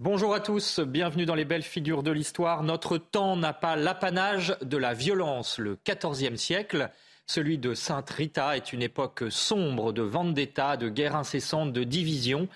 Bonjour à tous, bienvenue dans les belles figures de l'histoire. Notre temps n'a pas l'apanage de la violence. Le XIVe siècle, celui de Sainte Rita, est une époque sombre de vendetta, de guerre incessante, de division.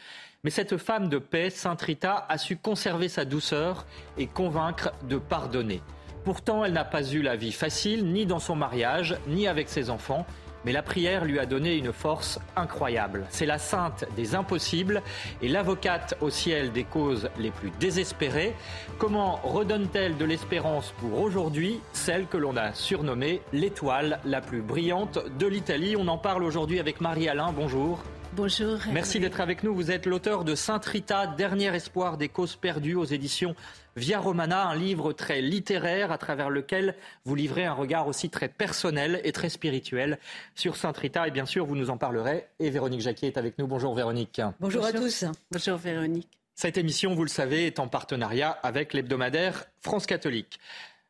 Mais cette femme de paix, Sainte Rita, a su conserver sa douceur et convaincre de pardonner. Pourtant, elle n'a pas eu la vie facile, ni dans son mariage, ni avec ses enfants. Mais la prière lui a donné une force incroyable. C'est la sainte des impossibles et l'avocate au ciel des causes les plus désespérées. Comment redonne-t-elle de l'espérance pour aujourd'hui, celle que l'on a surnommée l'étoile la plus brillante de l'Italie? On en parle aujourd'hui avec Marie-Alain. Bonjour. Bonjour. Merci d'être avec nous. Vous êtes l'auteur de Sainte Rita, Dernier espoir des causes perdues aux éditions Via Romana, un livre très littéraire à travers lequel vous livrez un regard aussi très personnel et très spirituel sur Sainte Rita. Et bien sûr, vous nous en parlerez. Et Véronique Jacquier est avec nous. Bonjour Véronique. Bonjour, à tous. Bonjour Véronique. Cette émission, vous le savez, est en partenariat avec l'hebdomadaire France catholique.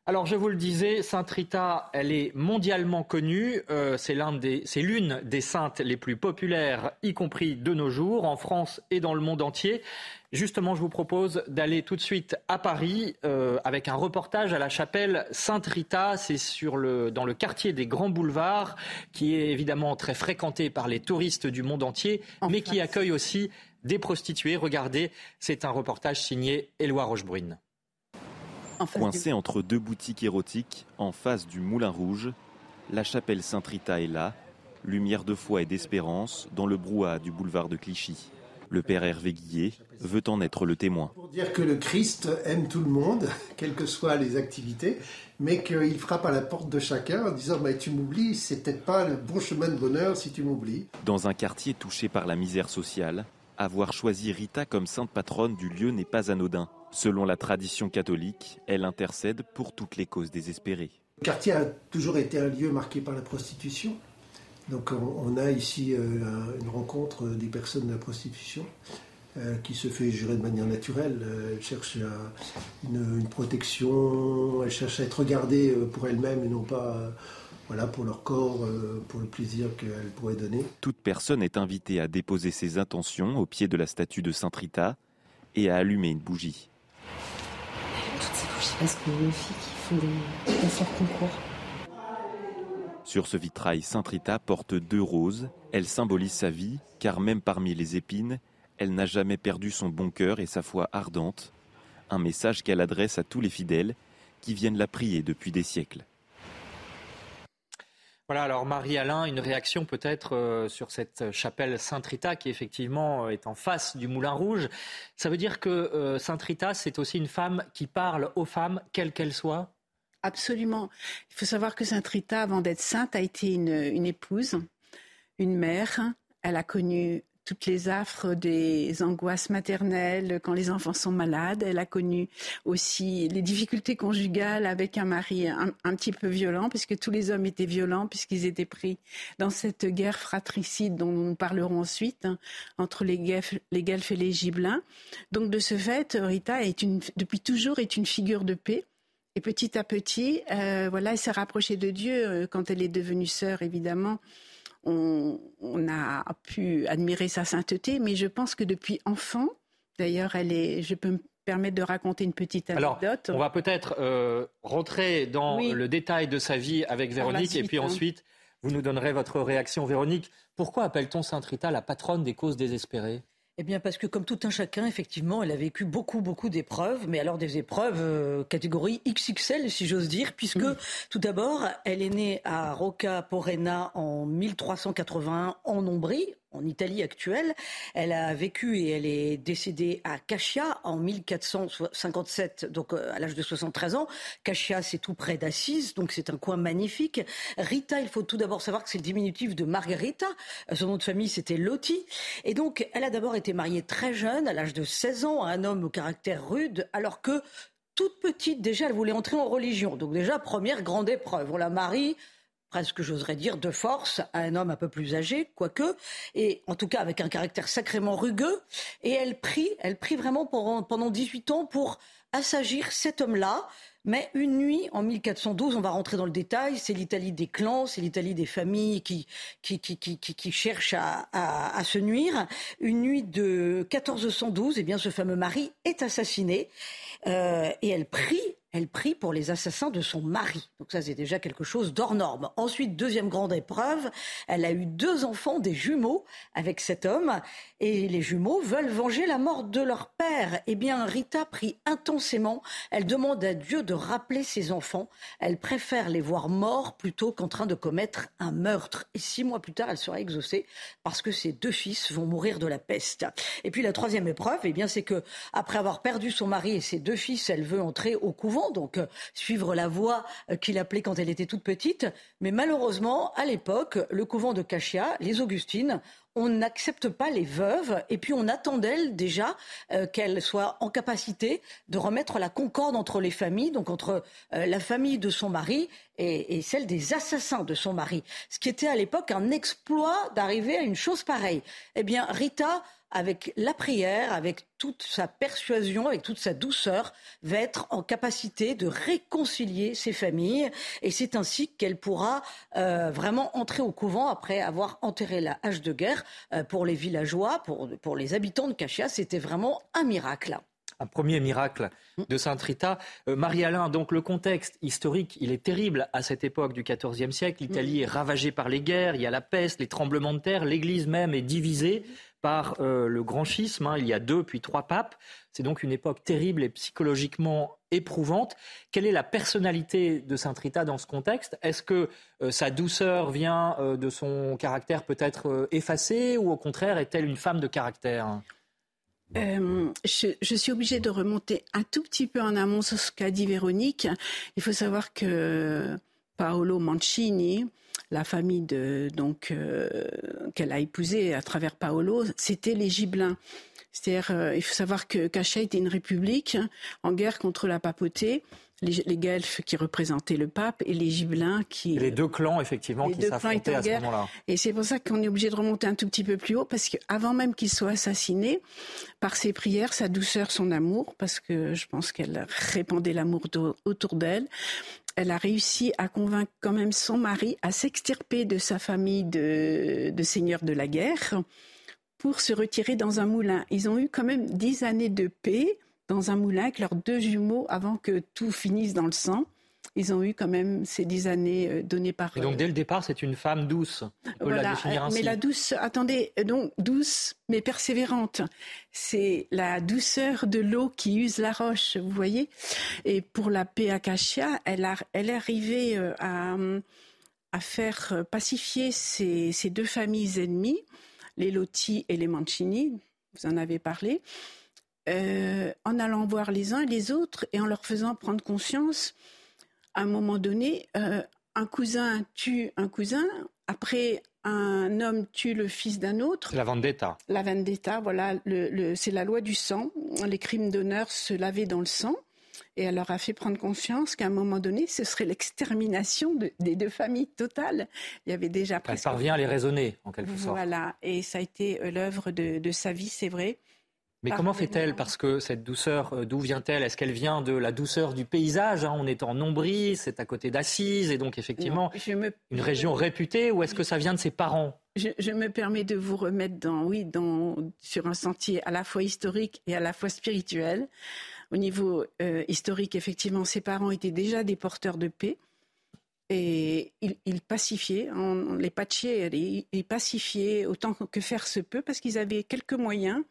Alors, je vous le disais, Sainte Rita, elle est mondialement connue. Euh, c'est l'une des saintes les plus populaires, y compris de nos jours, en France et dans le monde entier. Justement, je vous propose d'aller tout de suite à Paris euh, avec un reportage à la chapelle Sainte Rita. C'est sur le, dans le quartier des Grands Boulevards, qui est évidemment très fréquenté par les touristes du monde entier, mais qui accueille aussi des prostituées. Regardez, c'est un reportage signé Éloi Rochebrune. Coincé entre deux boutiques érotiques, en face du Moulin Rouge, la chapelle Sainte-Rita est là, lumière de foi et d'espérance dans le brouhaha du boulevard de Clichy. Le père Hervé Guillet veut en être le témoin. Pour dire que le Christ aime tout le monde, quelles que soient les activités, mais qu'il frappe à la porte de chacun en disant bah, Tu m'oublies, c'est peut-être pas le bon chemin de bonheur si tu m'oublies. Dans un quartier touché par la misère sociale, avoir choisi Rita comme sainte patronne du lieu n'est pas anodin. Selon la tradition catholique, elle intercède pour toutes les causes désespérées. Le quartier a toujours été un lieu marqué par la prostitution. Donc on a ici euh, une rencontre des personnes de la prostitution euh, qui se fait gérer de manière naturelle. Euh, elle cherche une, protection, elle cherche à être regardée pour elle-même et non pas voilà, pour leur corps, pour le plaisir qu'elle pourrait donner. Toute personne est invitée à déposer ses intentions au pied de la statue de Saint Rita et à allumer une bougie Sur ce vitrail, Saint Rita porte deux roses. Elle symbolise sa vie, car même parmi les épines, elle n'a jamais perdu son bon cœur et sa foi ardente. Un message qu'elle adresse à tous les fidèles qui viennent la prier depuis des siècles. Voilà, alors Marie-Alain, une réaction peut-être euh, sur cette chapelle Sainte-Rita qui effectivement euh, est en face du Moulin Rouge. Ça veut dire que euh, Sainte-Rita, c'est aussi une femme qui parle aux femmes, quelles qu'elles soient? Absolument. Il faut savoir que Sainte-Rita, avant d'être sainte, a été une épouse, une mère. Elle a connu toutes les affres des angoisses maternelles quand les enfants sont malades. Elle a connu aussi les difficultés conjugales avec un mari un, petit peu violent, puisque tous les hommes étaient violents, puisqu'ils étaient pris dans cette guerre fratricide dont nous parlerons ensuite, hein, entre les Guelfes, les Guelfes et les Gibelins. Donc de ce fait, Rita est depuis toujours est une figure de paix. Et petit à petit, euh, voilà, elle s'est rapprochée de Dieu euh, quand elle est devenue sœur, évidemment on, a pu admirer sa sainteté, mais je pense que depuis enfant, d'ailleurs, elle est, je peux me permettre de raconter une petite anecdote. Alors, on va peut-être euh, rentrer dans le détail de sa vie avec Véronique, et puis hein. ensuite, vous nous donnerez votre réaction. Véronique, pourquoi appelle-t-on Sainte Rita la patronne des causes désespérées? Eh bien, parce que comme tout un chacun, effectivement, elle a vécu beaucoup, beaucoup d'épreuves, mais alors des épreuves euh, catégorie XXL, si j'ose dire, puisque mm. tout d'abord, elle est née à Rocca Porena en 1381 en Ombrie, en Italie actuelle. Elle a vécu et elle est décédée à Cascia en 1457, donc euh, à l'âge de 73 ans. Cascia, c'est tout près d'Assise, donc c'est un coin magnifique. Rita, il faut tout d'abord savoir que c'est le diminutif de Margherita. Euh, son nom de famille, c'était Lotti. Et donc, elle a d'abord été mariée très jeune, à l'âge de 16 ans, à un homme au caractère rude, alors que toute petite, déjà, elle voulait entrer en religion. Donc déjà, première grande épreuve. On la marie presque j'oserais dire, de force à un homme un peu plus âgé, quoique, et en tout cas avec un caractère sacrément rugueux. Et elle prie, elle prie vraiment pendant, pendant 18 ans pour assagir cet homme-là. Mais une nuit, en 1412, on va rentrer dans le détail, c'est l'Italie des clans, c'est l'Italie des familles qui, qui, qui, qui, qui cherchent à, à, se nuire. Une nuit de 1412, eh bien, ce fameux mari est assassiné euh, et elle prie elle prie pour les assassins de son mari. Donc ça, c'est déjà quelque chose d'hors norme. Ensuite, deuxième grande épreuve, elle a eu deux enfants, des jumeaux, avec cet homme. Et les jumeaux veulent venger la mort de leur père. Eh bien, Rita prie intensément. Elle demande à Dieu de rappeler ses enfants. Elle préfère les voir morts plutôt qu'en train de commettre un meurtre. Et six mois plus tard, elle sera exaucée parce que ses deux fils vont mourir de la peste. Et puis la troisième épreuve, eh bien, c'est que après avoir perdu son mari et ses deux fils, elle veut entrer au couvent donc euh, suivre la voie euh, qu'il appelait quand elle était toute petite. Mais malheureusement, à l'époque, le couvent de Cachia, les Augustines, on n'accepte pas les veuves et puis on attend d'elles déjà euh, qu'elles soient en capacité de remettre la concorde entre les familles, donc entre la famille de son mari et, et, celle des assassins de son mari. Ce qui était à l'époque un exploit d'arriver à une chose pareille. Eh bien, Rita avec la prière, avec toute sa persuasion, avec toute sa douceur, va être en capacité de réconcilier ses familles. Et c'est ainsi qu'elle pourra euh, vraiment entrer au couvent après avoir enterré la hache de guerre. Euh, pour les villageois, pour, pour les habitants de Cachia, c'était vraiment un miracle un premier miracle de Sainte Rita. Euh, Marie-Alain, donc le contexte historique, il est terrible à cette époque du XIVe siècle. L'Italie est ravagée par les guerres, il y a la peste, les tremblements de terre, l'Église même est divisée par euh, le grand schisme. Hein. il y a deux puis trois papes. C'est donc une époque terrible et psychologiquement éprouvante. Quelle est la personnalité de Sainte Rita dans ce contexte? Est-ce que euh, sa douceur vient euh, de son caractère peut-être effacé ou au contraire est-elle une femme de caractère? Je, je, suis obligée de remonter un tout petit peu en amont sur ce qu'a dit Véronique. Il faut savoir que Paolo Mancini, la famille de, donc euh, qu'elle a épousée à travers Paolo, c'était les Gibelins. C'est-à-dire, euh, il faut savoir que Cachet était une république en guerre contre la papauté. Les, les, Guelfes qui représentaient le pape et les Gibelins qui... les deux clans, effectivement, qui s'affrontaient à ce moment-là. Et c'est pour ça qu'on est obligé de remonter un tout petit peu plus haut, parce qu'avant même qu'il soit assassiné, par ses prières, sa douceur, son amour, parce que je pense qu'elle répandait l'amour autour d'elle, elle a réussi à convaincre quand même son mari à s'extirper de sa famille de, seigneurs de la guerre pour se retirer dans un moulin. Ils ont eu quand même dix années de paix dans un moulin avec leurs deux jumeaux avant que tout finisse dans le sang ils ont eu quand même ces dix années euh, données par. Et donc dès le départ, c'est une femme douce. On peut la définir ainsi. Mais la douce, attendez, donc douce mais persévérante. C'est la douceur de l'eau qui use la roche, vous voyez. Et pour la paix Acacia, elle, a, elle est arrivée euh, à, à faire pacifier ces, ces deux familles ennemies, les Lotti et les Mancini. Vous en avez parlé. Euh, en allant voir les uns et les autres et en leur faisant prendre conscience à un moment donné, euh, un cousin tue un cousin, après un homme tue le fils d'un autre. La vendetta. La vendetta, voilà, le, c'est la loi du sang. Les crimes d'honneur se lavaient dans le sang. Et elle leur a fait prendre conscience qu'à un moment donné, ce serait l'extermination des deux familles totales. Il y avait déjà Elle parvient à les raisonner, en quelque sorte. Voilà, et ça a été euh, l'œuvre de, de sa vie, c'est vrai. Mais comment fait-elle Parce que cette douceur, euh, d'où vient-elle Est-ce qu'elle vient de la douceur du paysage hein? On est en Nombris, c'est à côté d'Assise, et donc effectivement une région réputée, ou est-ce que ça vient de ses parents? Je, me permets de vous remettre dans, oui, dans, sur un sentier à la fois historique et à la fois spirituel. Au niveau euh, historique, effectivement, ses parents étaient déjà des porteurs de paix. Et ils, pacifiaient, les patchiers, ils pacifiaient autant que faire se peut parce qu'ils avaient quelques moyens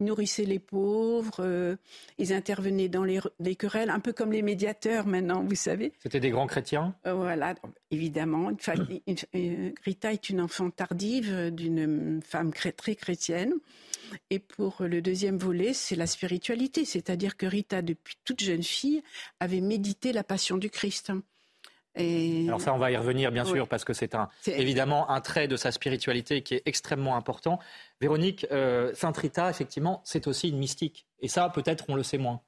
nourrissaient les pauvres, euh, ils intervenaient dans les, querelles, un peu comme les médiateurs maintenant, vous savez. C'était des grands chrétiens? Euh, Voilà, évidemment. Rita est une enfant tardive d'une femme très chrétienne. Et pour le deuxième volet, c'est la spiritualité, c'est-à-dire que Rita, depuis toute jeune fille, avait médité la passion du Christ. Alors ça, on va y revenir bien sûr parce que c'est un, évidemment un trait de sa spiritualité qui est extrêmement important. Véronique, euh, Sainte Rita, effectivement, c'est aussi une mystique. Et ça, peut-être, on le sait moins.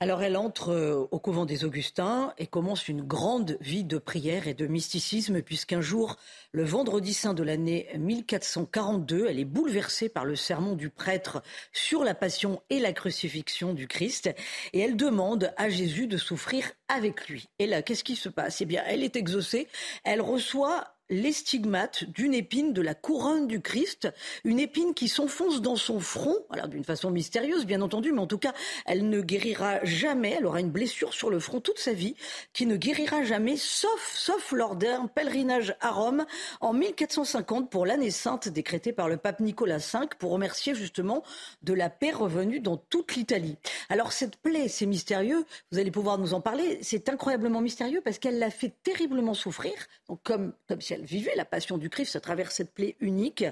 Alors elle entre euh, au couvent des Augustins et commence une grande vie de prière et de mysticisme puisqu'un jour, le vendredi saint de l'année 1442, elle est bouleversée par le sermon du prêtre sur la passion et la crucifixion du Christ et elle demande à Jésus de souffrir avec lui. Et là, qu'est-ce qui se passe? Eh bien, elle est exaucée, elle reçoit les stigmates d'une épine de la couronne du Christ, une épine qui s'enfonce dans son front, alors d'une façon mystérieuse bien entendu, mais en tout cas elle ne guérira jamais, elle aura une blessure sur le front toute sa vie, qui ne guérira jamais, sauf, sauf lors d'un pèlerinage à Rome en 1450 pour l'année sainte décrétée par le pape Nicolas V pour remercier justement de la paix revenue dans toute l'Italie. Alors cette plaie, c'est mystérieux, vous allez pouvoir nous en parler, c'est incroyablement mystérieux parce qu'elle l'a fait terriblement souffrir, comme, comme si elle vivait la passion du Christ à travers cette plaie unique.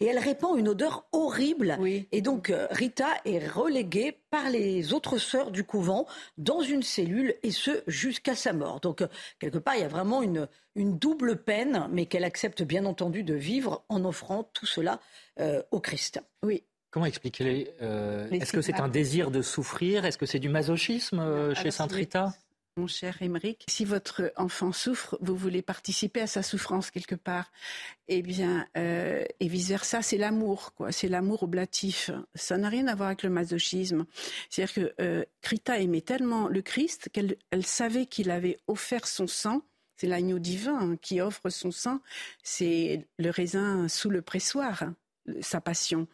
Et elle répand une odeur horrible. Et donc euh, Rita est reléguée par les autres sœurs du couvent dans une cellule, et ce jusqu'à sa mort. Donc euh, quelque part, il y a vraiment une, une double peine, mais qu'elle accepte bien entendu de vivre en offrant tout cela euh, au Christ. Oui, Comment expliquer Est-ce que c'est un désir de souffrir? Est-ce que c'est du masochisme chez Sainte Rita? Mon cher Émeric, si votre enfant souffre, vous voulez participer à sa souffrance quelque part. Eh bien, euh, et vice versa, c'est l'amour, quoi. C'est l'amour oblatif. Ça n'a rien à voir avec le masochisme. C'est-à-dire que euh, Krita aimait tellement le Christ qu'elle savait qu'il avait offert son sang. C'est l'agneau divin qui offre son sang. C'est le raisin sous le pressoir, sa passion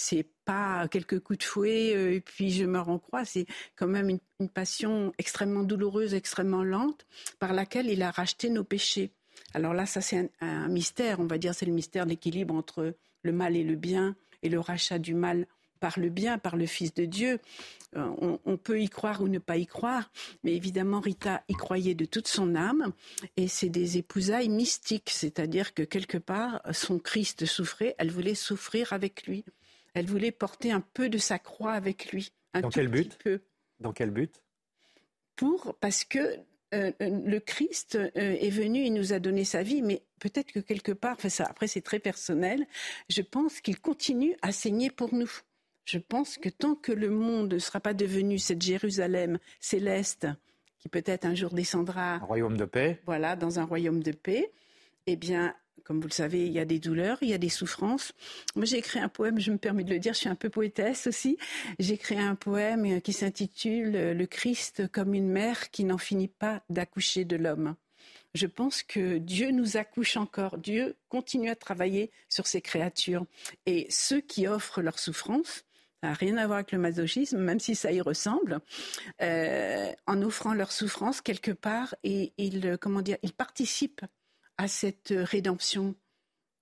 c'est pas quelques coups de fouet euh, et puis je me rends croix. C'est quand même une, passion extrêmement douloureuse, extrêmement lente, par laquelle il a racheté nos péchés. Alors là, ça c'est un, mystère, on va dire, c'est le mystère de l'équilibre entre le mal et le bien et le rachat du mal par le bien, par le Fils de Dieu. Euh, on, peut y croire ou ne pas y croire, mais évidemment Rita y croyait de toute son âme, et c'est des épousailles mystiques, c'est-à-dire que quelque part son Christ souffrait, elle voulait souffrir avec lui. Elle voulait porter un peu de sa croix avec lui. Un Dans quel but peu. Dans quel but Pour parce que euh, euh, le Christ euh, est venu, il nous a donné sa vie, mais peut-être que quelque part, ça, après c'est très personnel, je pense qu'il continue à saigner pour nous. Je pense que tant que le monde ne sera pas devenu cette Jérusalem céleste, qui peut-être un jour descendra. Un royaume de paix. Voilà, dans un royaume de paix, eh bien, comme vous le savez, il y a des douleurs, il y a des souffrances. Moi, j'ai écrit un poème, je me permets de le dire, je suis un peu poétesse aussi. J'ai écrit un poème qui s'intitule Le Christ comme une mère qui n'en finit pas d'accoucher de l'homme. Je pense que Dieu nous accouche encore. Dieu continue à travailler sur ses créatures. Et ceux qui offrent leur souffrance, ça n'a rien à voir avec le masochisme, même si ça y ressemble. Euh, en offrant leur souffrance quelque part, et comment dire, ils participent à cette rédemption,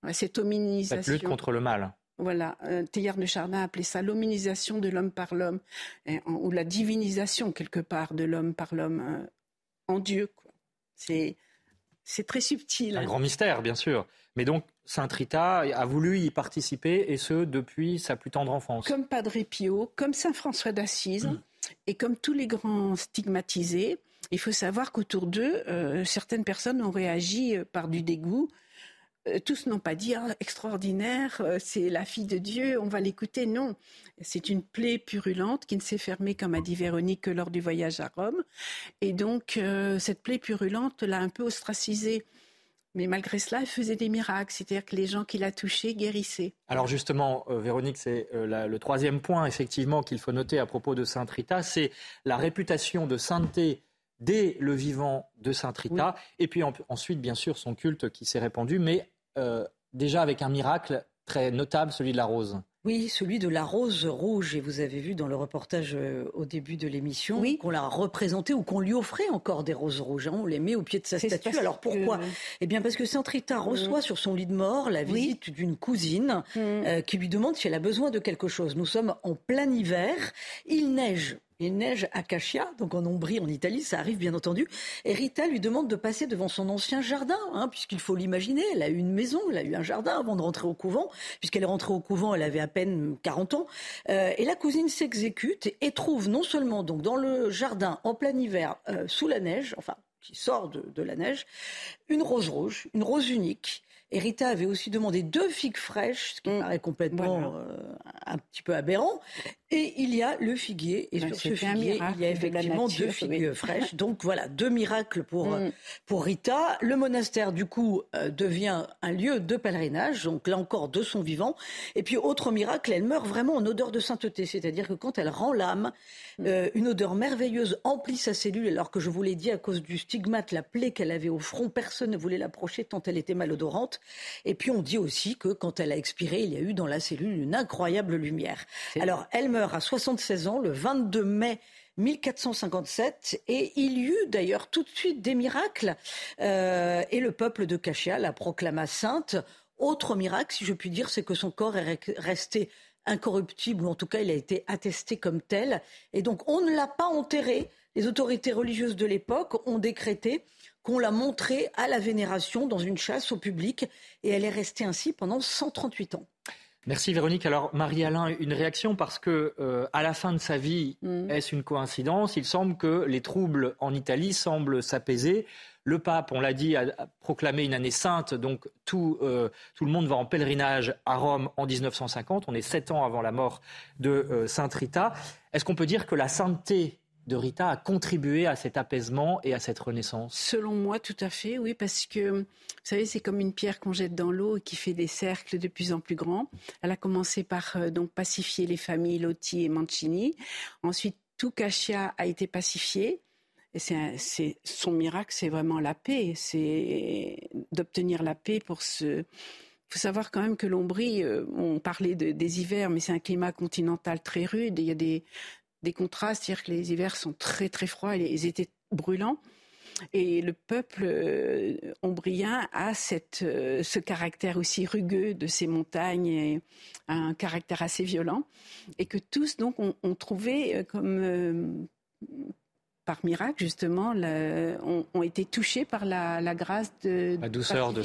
à cette hominisation. Cette lutte contre le mal. Voilà, euh, Théard de Chardin appelait ça l'hominisation de l'homme par l'homme, ou la divinisation quelque part de l'homme par l'homme euh, en Dieu. C'est c'est très subtil. Un grand mystère, bien sûr. Mais donc, Saint Rita a voulu y participer, et ce, depuis sa plus tendre enfance. Comme Padre Pio, comme Saint François d'Assise, mmh. et comme tous les grands stigmatisés, il faut savoir qu'autour d'eux, euh, certaines personnes ont réagi euh, par du dégoût. Euh, tous n'ont pas dit ah, extraordinaire, c'est la fille de Dieu, on va l'écouter. Non, c'est une plaie purulente qui ne s'est fermée, comme a dit Véronique, que lors du voyage à Rome. Et donc, cette plaie purulente l'a un peu ostracisée. Mais malgré cela, elle faisait des miracles, c'est-à-dire que les gens qui la touchaient guérissaient. Alors justement, Véronique, c'est le troisième point effectivement qu'il faut noter à propos de Sainte Rita, c'est la réputation de sainteté dès le vivant de Saint Rita, et puis ensuite, bien sûr, son culte qui s'est répandu, mais euh, déjà avec un miracle très notable, celui de la rose. Oui, celui de la rose rouge. Et vous avez vu dans le reportage euh, au début de l'émission qu'on l'a représenté ou qu'on lui offrait encore des roses rouges. Hein. On les met au pied de sa statue. Alors pourquoi? Eh bien parce que Saint Rita reçoit sur son lit de mort la visite d'une cousine mm. euh, qui lui demande si elle a besoin de quelque chose. Nous sommes en plein hiver. Il neige il neige à Caccia, donc en Ombrie, en Italie, ça arrive bien entendu. Et Rita lui demande de passer devant son ancien jardin, hein, puisqu'il faut l'imaginer, elle a eu une maison, elle a eu un jardin avant de rentrer au couvent. Puisqu'elle est rentrée au couvent, elle avait à peine 40 ans. Euh, et la cousine s'exécute et trouve non seulement donc dans le jardin, en plein hiver, euh, sous la neige, enfin qui sort de la neige, une rose rouge, une rose unique, et Rita avait aussi demandé deux figues fraîches, ce qui mm. paraît complètement euh, un petit peu aberrant. Et il y a le figuier. Et sur ce figuier, il y a effectivement deux figues fraîches. Donc voilà, deux miracles pour, mm. pour Rita. Le monastère, du coup, euh, devient un lieu de pèlerinage. Donc là encore, de son vivant. Et puis, autre miracle, elle meurt vraiment en odeur de sainteté. C'est-à-dire que quand elle rend l'âme, mm. euh, une odeur merveilleuse emplit sa cellule. Alors que je vous l'ai dit, à cause du stigmate, la plaie qu'elle avait au front, personne ne voulait l'approcher tant elle était malodorante. Et puis on dit aussi que quand elle a expiré, il y a eu dans la cellule une incroyable lumière. Alors elle meurt à 76 ans le 22 mai 1457 et il y eut d'ailleurs tout de suite des miracles euh, et le peuple de Cachia la proclama sainte. Autre miracle, si je puis dire, c'est que son corps est resté incorruptible, ou en tout cas il a été attesté comme tel. Et donc on ne l'a pas enterré. Les autorités religieuses de l'époque ont décrété qu'on l'a montrée à la vénération dans une chasse au public et elle est restée ainsi pendant 138 ans. Merci Véronique. Alors Marie-Alain, une réaction parce que euh, à la fin de sa vie, mm. est-ce une coïncidence? Il semble que les troubles en Italie semblent s'apaiser. Le pape, on l'a dit, a proclamé une année sainte, donc tout, euh, tout, le monde va en pèlerinage à Rome en 1950. On est sept ans avant la mort de euh, Sainte Rita. Est-ce qu'on peut dire que la sainteté de Rita a contribué à cet apaisement et à cette renaissance Selon moi, tout à fait, oui, parce que, vous savez, c'est comme une pierre qu'on jette dans l'eau et qui fait des cercles de plus en plus grands. Elle a commencé par euh, donc pacifier les familles Lotti et Mancini. Ensuite, tout Cachia a été pacifié. Et c'est son miracle, c'est vraiment la paix, c'est d'obtenir la paix pour ce. Il faut savoir quand même que l'Ombrie, euh, on parlait des hivers, mais c'est un climat continental très rude. Il y a des, des contrastes, c'est-à-dire que les hivers sont très très froids et les étaient brûlants. Et le peuple euh, ombrien a cette, euh, ce caractère aussi rugueux de ces montagnes, et un caractère assez violent, et que tous donc ont, trouvé euh, comme par miracle justement, ont, été touchés par la, grâce de la douceur de,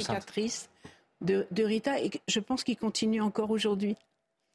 de, de Rita, et je pense qu'il continue encore aujourd'hui.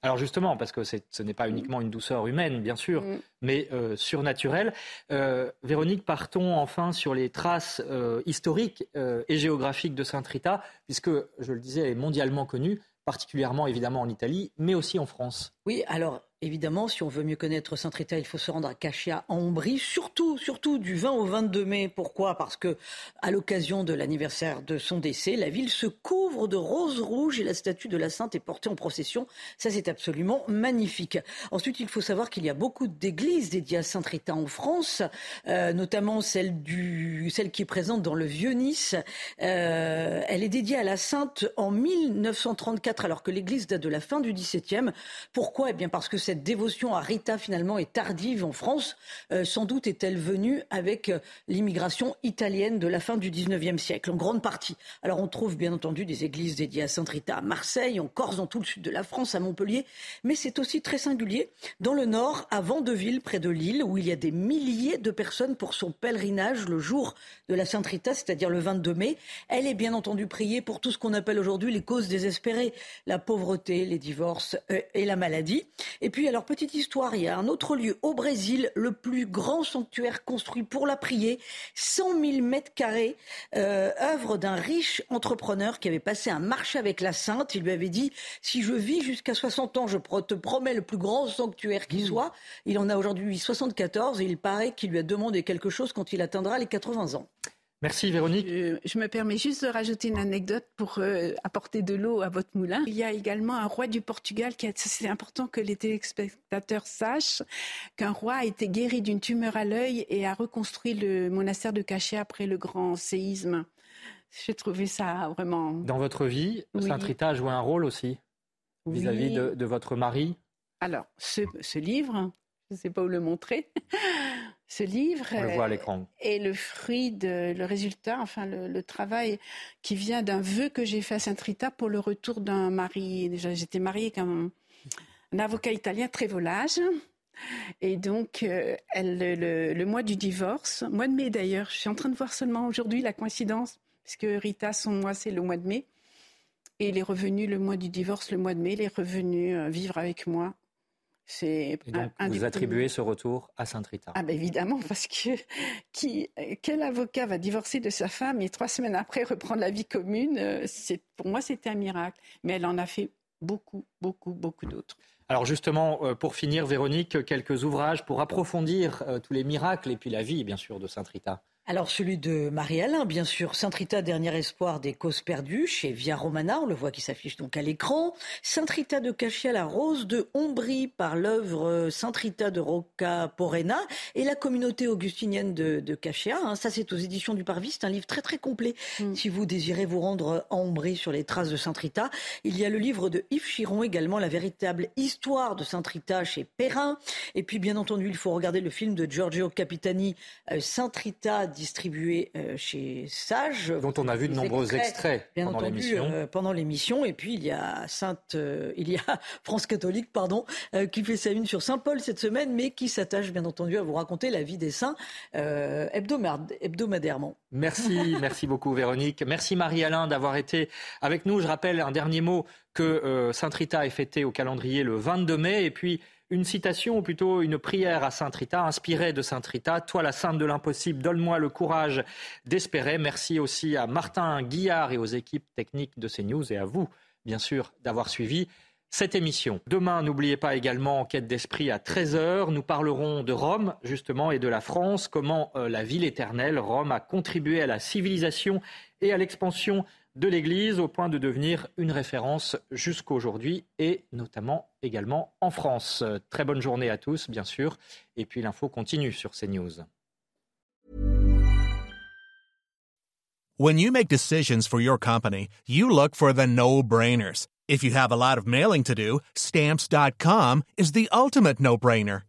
Alors justement, parce que ce n'est pas mm. uniquement une douceur humaine, bien sûr, mm. mais euh, surnaturelle. Euh, Véronique, partons enfin sur les traces euh, historiques et géographiques de Sainte Rita, puisque, je le disais, elle est mondialement connue, particulièrement évidemment en Italie, mais aussi en France. Oui, alors Évidemment, si on veut mieux connaître Saint-Rita, il faut se rendre à Cachia, en Ombrie, surtout, surtout du 20 au 22 mai. Pourquoi? Parce que, à l'occasion de l'anniversaire de son décès, la ville se couvre de roses rouges et la statue de la Sainte est portée en procession. Ça, c'est absolument magnifique. Ensuite, il faut savoir qu'il y a beaucoup d'églises dédiées à Saint-Rita en France, euh, notamment celle du, celle qui est présente dans le Vieux-Nice. Euh, elle est dédiée à la Sainte en 1934, alors que l'église date de la fin du XVIIe. Pourquoi? Eh bien, parce que cette dévotion à Rita finalement est tardive en France. Euh, sans doute est-elle venue avec euh, l'immigration italienne de la fin du 19e siècle, en grande partie. Alors on trouve bien entendu des églises dédiées à Sainte Rita à Marseille, en Corse, dans tout le sud de la France, à Montpellier, mais c'est aussi très singulier dans le nord, à Vandeville, près de Lille, où il y a des milliers de personnes pour son pèlerinage le jour de la Sainte Rita, c'est-à-dire le 22 mai. Elle est bien entendu priée pour tout ce qu'on appelle aujourd'hui les causes désespérées, la pauvreté, les divorces euh, et la maladie. Et puis puis, alors, petite histoire, il y a un autre lieu au Brésil, le plus grand sanctuaire construit pour la prier, 100 000 mètres carrés, euh, œuvre d'un riche entrepreneur qui avait passé un marché avec la Sainte. Il lui avait dit, si je vis jusqu'à 60 ans, je te promets le plus grand sanctuaire qui mmh. soit. Il en a aujourd'hui 74 et il paraît qu'il lui a demandé quelque chose quand il atteindra les 80 ans. Merci Véronique. Je, me permets juste de rajouter une anecdote pour euh, apporter de l'eau à votre moulin. Il y a également un roi du Portugal qui a, c'est important que les téléspectateurs sachent qu'un roi a été guéri d'une tumeur à l'œil et a reconstruit le monastère de Cachet après le grand séisme. J'ai trouvé ça vraiment. Dans votre vie, Saint Rita a joué un rôle aussi vis-à-vis de, votre mari? Alors, ce, livre, je ne sais pas où le montrer, ce livre On le voit à l'écran. est le fruit de le résultat, enfin le, travail qui vient d'un vœu que j'ai fait à Sainte Rita pour le retour d'un mari. Déjà, j'étais mariée avec un, avocat italien très volage. Et donc, euh, elle, le, mois du divorce, mois de mai d'ailleurs, je suis en train de voir seulement aujourd'hui la coïncidence, puisque Rita, son mois, c'est le mois de mai. Et il est revenu le mois du divorce, le mois de mai, il est revenu euh, vivre avec moi. C'est vous attribuez ce retour à Sainte Rita. Ah ben évidemment, parce que qui, quel avocat va divorcer de sa femme et trois semaines après reprendre la vie commune euh, C'est Pour moi, c'était un miracle. Mais elle en a fait beaucoup, beaucoup, beaucoup d'autres. Alors justement, euh, pour finir, Véronique, quelques ouvrages pour approfondir tous les miracles et puis la vie, bien sûr, de Sainte Rita. Alors celui de Marie-Alain, bien sûr, Saint-Rita, dernier espoir des causes perdues, chez Via Romana, on le voit qui s'affiche donc à l'écran. Saint-Rita de Cachia, la rose de Ombrie par l'œuvre Saint-Rita de Rocca Porena et la communauté augustinienne de, de Cachia. Hein. ça c'est aux éditions du Parvis, c'est un livre très très complet mm. si vous désirez vous rendre en Ombrie sur les traces de Saint-Rita. Il y a le livre de Yves Chiron également, la véritable histoire de Saint-Rita chez Perrin. Et puis bien entendu, il faut regarder le film de Giorgio Capitani, euh, Saint-Rita distribué euh, chez Sage. Dont on a vu de nombreux extraits, pendant l'émission. Euh, pendant l'émission. Et puis il y a Sainte, euh, il y a France catholique, pardon, qui fait sa une sur Saint Paul cette semaine, mais qui s'attache bien entendu à vous raconter la vie des saints hebdomadairement. Merci, merci beaucoup Véronique. Merci Marie-Alain d'avoir été avec nous. Je rappelle un dernier mot que Sainte Rita est fêtée au calendrier le 22 mai et puis une citation, ou plutôt une prière à Sainte Rita, inspirée de Sainte Rita. Toi, la sainte de l'impossible, donne-moi le courage d'espérer. Merci aussi à Martin Guillard et aux équipes techniques de CNews et à vous, bien sûr, d'avoir suivi cette émission. Demain, n'oubliez pas également Enquête d'esprit à 13h. Nous parlerons de Rome, justement, et de la France, comment euh, la ville éternelle, Rome, a contribué à la civilisation et à l'expansion de l'Église au point de devenir une référence jusqu'aujourd'hui et notamment également en France. Très bonne journée à tous, bien sûr. Et puis l'info continue sur CNews. When you make decisions for your company, you look for the no-brainers. If you have a lot of mailing to do, stamps.com is the ultimate no-brainer.